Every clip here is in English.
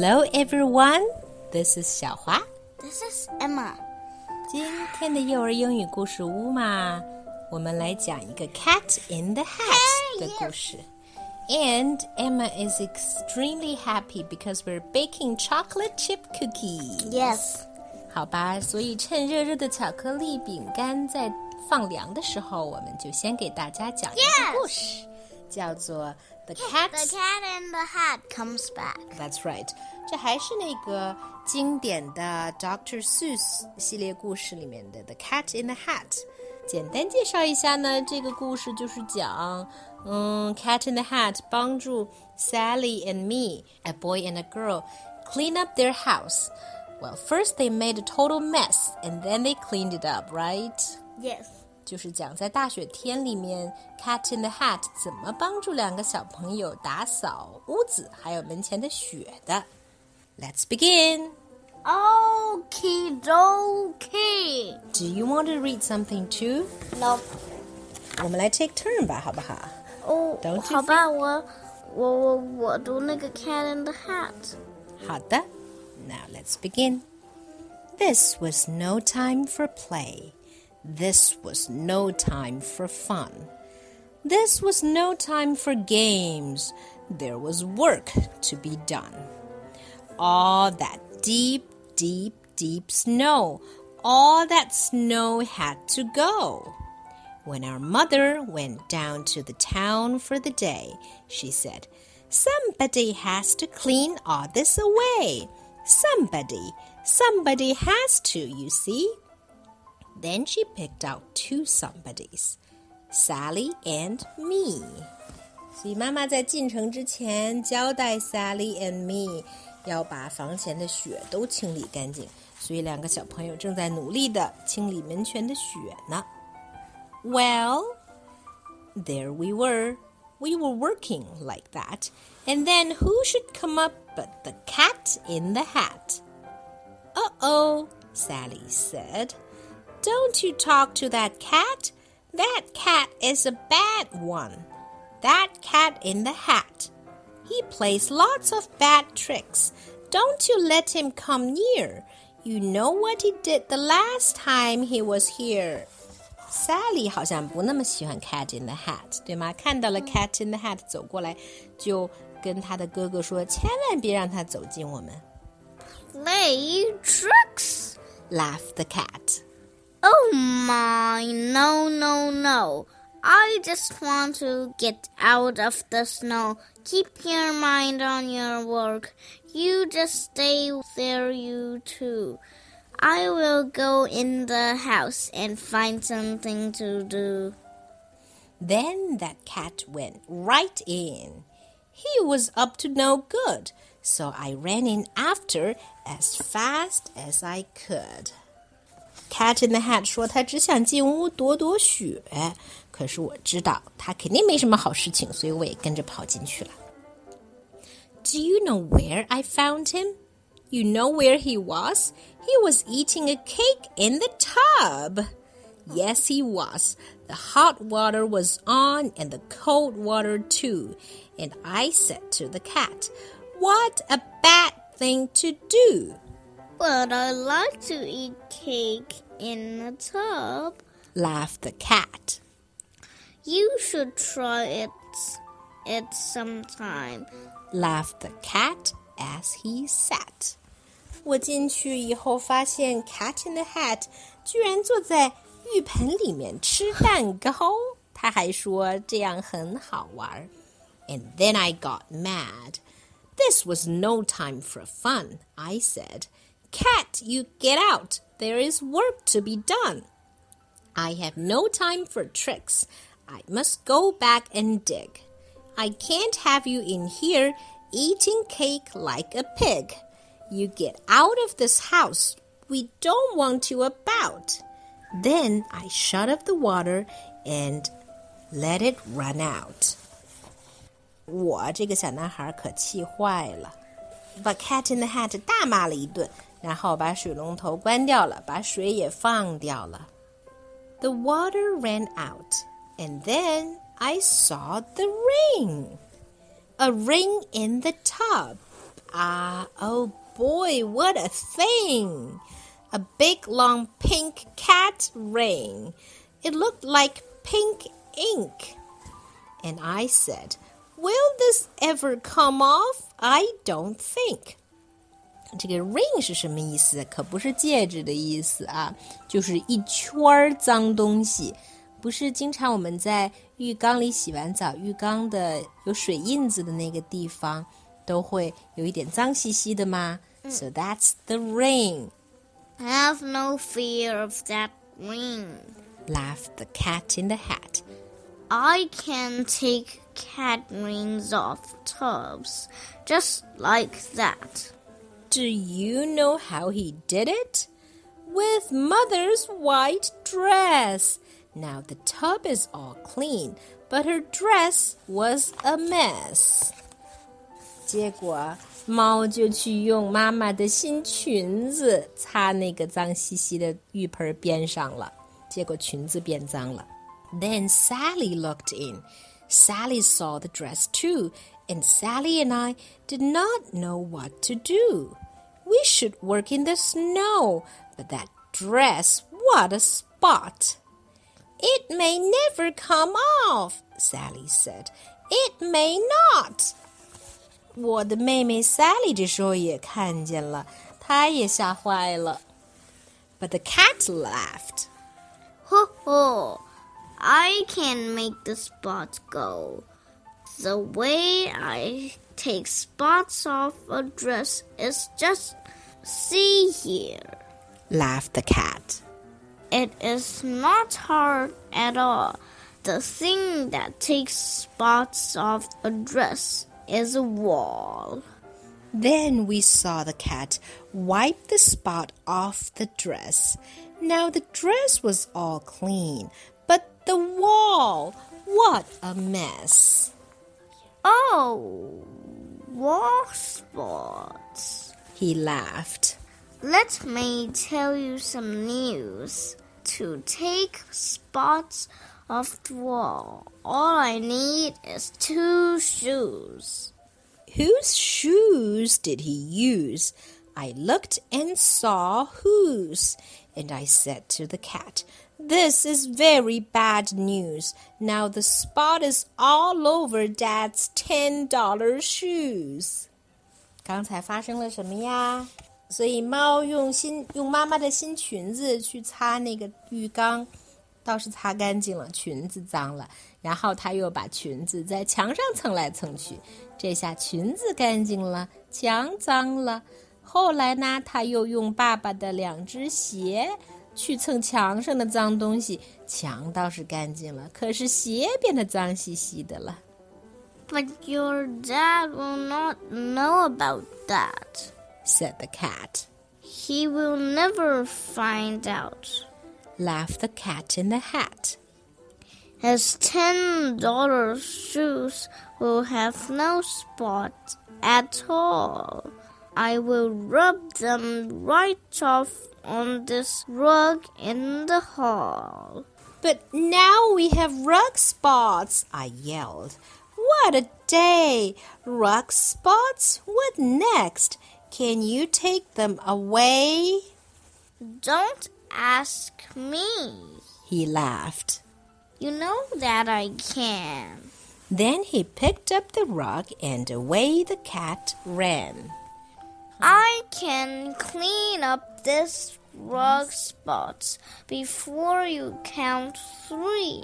Hello, everyone. This is 小华。 This is Emma. 今天的幼儿英语故事屋嘛，我们来讲一个 Cat in the Hat 的故事。And Emma is extremely happy because we're baking chocolate chip cookies. Yes. 好吧，所以趁热热的巧克力饼干在放凉的时候，我们就先给大家讲一个 Yes 故事叫做 The Cat The cat in the hat comes back. That's right，这还是那个经典的 Dr. Seuss 系列故事里面的《The Cat in the Hat》。简单介绍一下呢，这个故事就是讲，嗯，Cat in the Hat 帮助 Sally and me, a boy and a girl, clean up their house. Well, first they made a total mess, and then they cleaned it up, right? Yes. 就是讲在大雪天里面，Cat in the Hat 怎么帮助两个小朋友打扫屋子，还有门前的雪的。Let's begin. Okie dokie. Do you want to read something too? No. 我们来 take turn 吧，好不好？哦 Don't you 好吧，我我我我读那个 cat in the hat。好的。Now let's begin. This was no time for play. This was no time for fun. This was no time for games. There was work to be done. All that deep, deep, deep snow, all that snow had to go. When our mother went down to the town for the day, she said, Somebody has to clean all this away. Somebody, somebody has to, you see. Then she picked out two somebodies, Sally and me. 所以妈妈在进城之前交代 Sally and me 要把房前的雪都清理干净，所以两个小朋友正在努力的清理门前的雪呢。Well, there we were. We were working like that. And then who should come up but the cat in the hat? Uh oh, Sally said. Don't you talk to that cat. That cat is a bad one. That cat in the hat. He plays lots of bad tricks. Don't you let him come near. You know what he did the last time he was here. Sally 好像不那么喜欢 Cat in the Hat，对吗？看到了 Cat in the Hat 走过来，就跟他的哥哥说：“千万别让他走近我们。 Play tricks. Laughed the cat. Oh my, no, no, no. I just want to get out of the snow. Keep your mind on your work. You just stay there, you two. I will go in the house and find something to do. Then that cat went right in. He was up to no good, so I ran in after as fast as I could. Cat in the Hat 说他只想进屋躲躲雪，可是我知道他肯定没什么好事情，所以我也跟着跑进去了。Do you know where I found him? You know where he was? He was eating a cake in the tub. Yes, he was. The hot water was on and the cold water too. And I said to the cat, What a bad thing to do. But I like to eat cake in a tub. Laughed the cat. You should try it it sometime. Laughed the cat as he sat. 我进去以后发现 Cat in the Hat 居然坐在浴盆里面吃蛋糕，他还说这样很好玩。And then I got mad. This was no time for fun, I said. Cat, you get out. There is work to be done. I have no time for tricks. I must go back and dig. I can't have you in here eating cake like a pig. You get out of this house. We don't want you about. Then I shut off the water and let it run out. 我这个小男孩可气坏了，把 Cat in the Hat 大骂了一顿， 然后把水龙头关掉了，把水也放掉了。The water ran out, and then I saw the ring. A ring in the tub. Ah, oh boy, what a thing! A big long pink cat ring. It looked like pink ink. And I said, Will this ever come off? I don't think. 这个 ring 是什么意思？可不是戒指的意思啊，就是一圈脏东西。不是经常我们在浴缸里洗完澡，浴缸的有水印子的那个地方都会有一点脏兮兮的吗、嗯、？So that's the ring. I have no fear of that ring. Laughed the cat in the hat. I can take cat rings off tubs just like that. Do you know how he did it? With mother's white dress. Now the tub is all clean, but her dress was a mess. 结果猫就去用妈妈的新裙子擦那个脏兮兮的浴盆边上了，结果裙子变脏了。Then Sally looked in. Sally saw the dress too, and Sally and I did not know what to do. We should work in the snow, but that dress, what a spot! It may never come off, Sally said. It may not. 我的妹妹 Sally 这时候也看见了，她也吓坏了。But the cat laughed. Ho ho! I can make the spots go. The way I take spots off a dress is just see here, laughed the cat. It is not hard at all. The thing that takes spots off a dress is a wall. Then we saw the cat wipe the spot off the dress. Now the dress was all clean, but the wall, what a mess. Oh, wall spots. He laughed. Let me tell you some news to take spots off the wall. All I need is two shoes. Whose shoes did he use? I looked and saw whose, and I said to the cat, This is very bad news. Now the spot is all over Dad's ten dollar shoes. 刚才发生了什么呀？所以猫用新用妈妈的新裙子去擦那个浴缸，倒是擦干净了，裙子脏了。然后他又把裙子在墙上蹭来蹭去，这下裙子干净了，墙脏了。后来呢，他又用爸爸的两只鞋去蹭墙上的脏东西，墙倒是干净了，可是鞋变得脏兮兮的了。But your dad will not know about that. said the cat. He will never find out, laughed the cat in the hat. His ten dollar shoes will have no spot at all. I will rub them right off on this rug in the hall. But now we have rug spots, I yelled. What a day! Rug spots? What next? Can you take them away? Don't ask me. He laughed. You know that I can. Then he picked up the rug and away the cat ran. I can clean up this rug spots before you count three.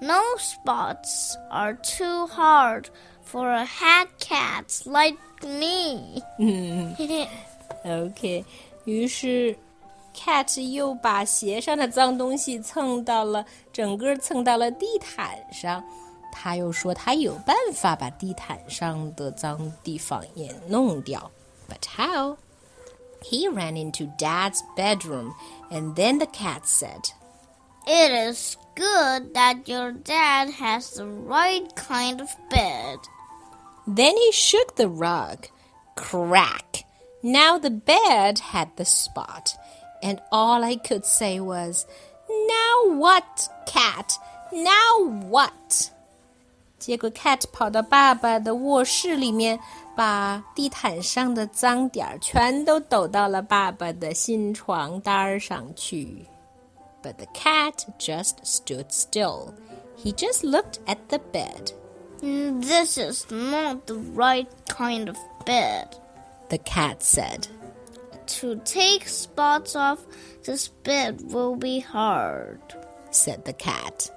No spots are too hard for a hat cat like me. OK，于是 Cat 又把鞋上的脏东西蹭到了，整个蹭到了地毯上。他又说他有办法把地毯上的脏地方也弄掉。 But how? He ran into Dad's bedroom, and then the cat said, It is good that your dad has the right kind of bed. Then he shook the rug. Crack! Now the bed had the spot, and all I could say was, Now what, cat? Now what? 结果 cat 跑到爸爸的卧室里面， 把地毯上的脏点儿全都抖到了爸爸的新床单上去。But the cat just stood still. He just looked at the bed. This is not the right kind of bed, The cat said. To take spots off this bed will be hard. Said the cat.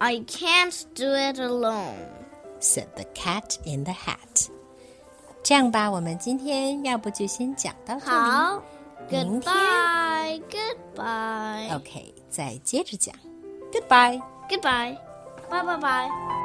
I can't do it alone. Said the cat in the hat. 这样吧，我们今天要不就先讲到这里。好明天，Goodbye, goodbye, OK，再接着讲。Goodbye. goodbye, bye bye bye.